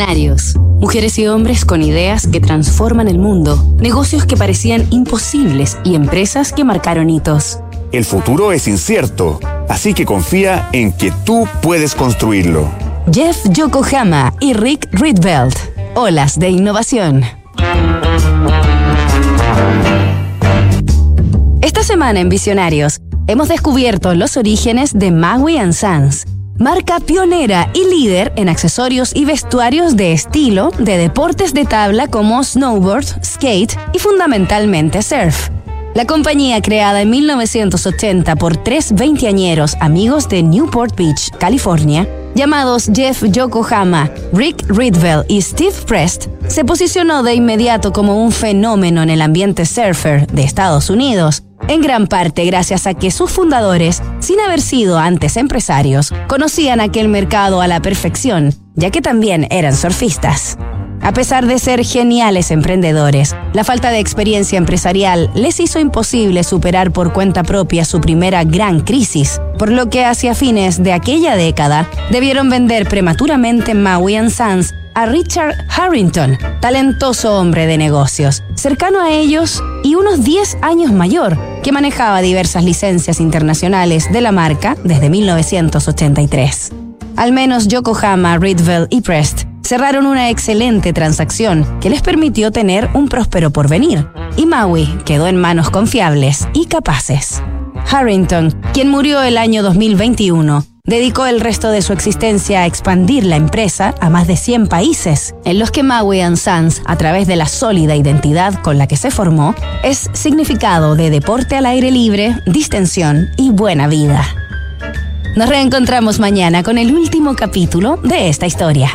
Visionarios. Mujeres y hombres con ideas que transforman el mundo, negocios que parecían imposibles y empresas que marcaron hitos. El futuro es incierto, así que confía en que tú puedes construirlo. Jeff Yokohama y Rick Rietveld. Olas de innovación. Esta semana en Visionarios hemos descubierto los orígenes de Maui Sons marca pionera y líder en accesorios y vestuarios de estilo de deportes de tabla como snowboard, skate y fundamentalmente surf. La compañía creada en 1980 por tres veinteañeros amigos de Newport Beach, California, llamados Jeff Yokohama, Rick Ridwell y Steve Prest, se posicionó de inmediato como un fenómeno en el ambiente surfer de Estados Unidos en gran parte gracias a que sus fundadores, sin haber sido antes empresarios, conocían aquel mercado a la perfección, ya que también eran surfistas. A pesar de ser geniales emprendedores, la falta de experiencia empresarial les hizo imposible superar por cuenta propia su primera gran crisis, por lo que hacia fines de aquella década debieron vender prematuramente Maui Sons a Richard Harrington, talentoso hombre de negocios, cercano a ellos y unos 10 años mayor, que manejaba diversas licencias internacionales de la marca desde 1983. Al menos Yokohama, Rietveld y Prest cerraron una excelente transacción que les permitió tener un próspero porvenir, y Maui quedó en manos confiables y capaces. Harrington, quien murió el año 2021, dedicó el resto de su existencia a expandir la empresa a más de 100 países, en los que Maui Sons, a través de la sólida identidad con la que se formó, es significado de deporte al aire libre, distensión y buena vida. Nos reencontramos mañana con el último capítulo de esta historia.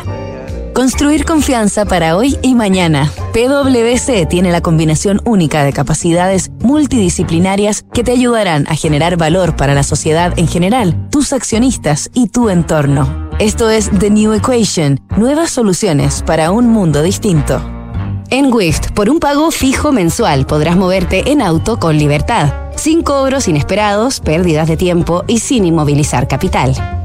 Construir confianza para hoy y mañana. PwC tiene la combinación única de capacidades multidisciplinarias que te ayudarán a generar valor para la sociedad en general, tus accionistas y tu entorno. Esto es The New Equation, nuevas soluciones para un mundo distinto. En Wift, por un pago fijo mensual podrás moverte en auto con libertad sin cobros inesperados, pérdidas de tiempo y sin inmovilizar capital.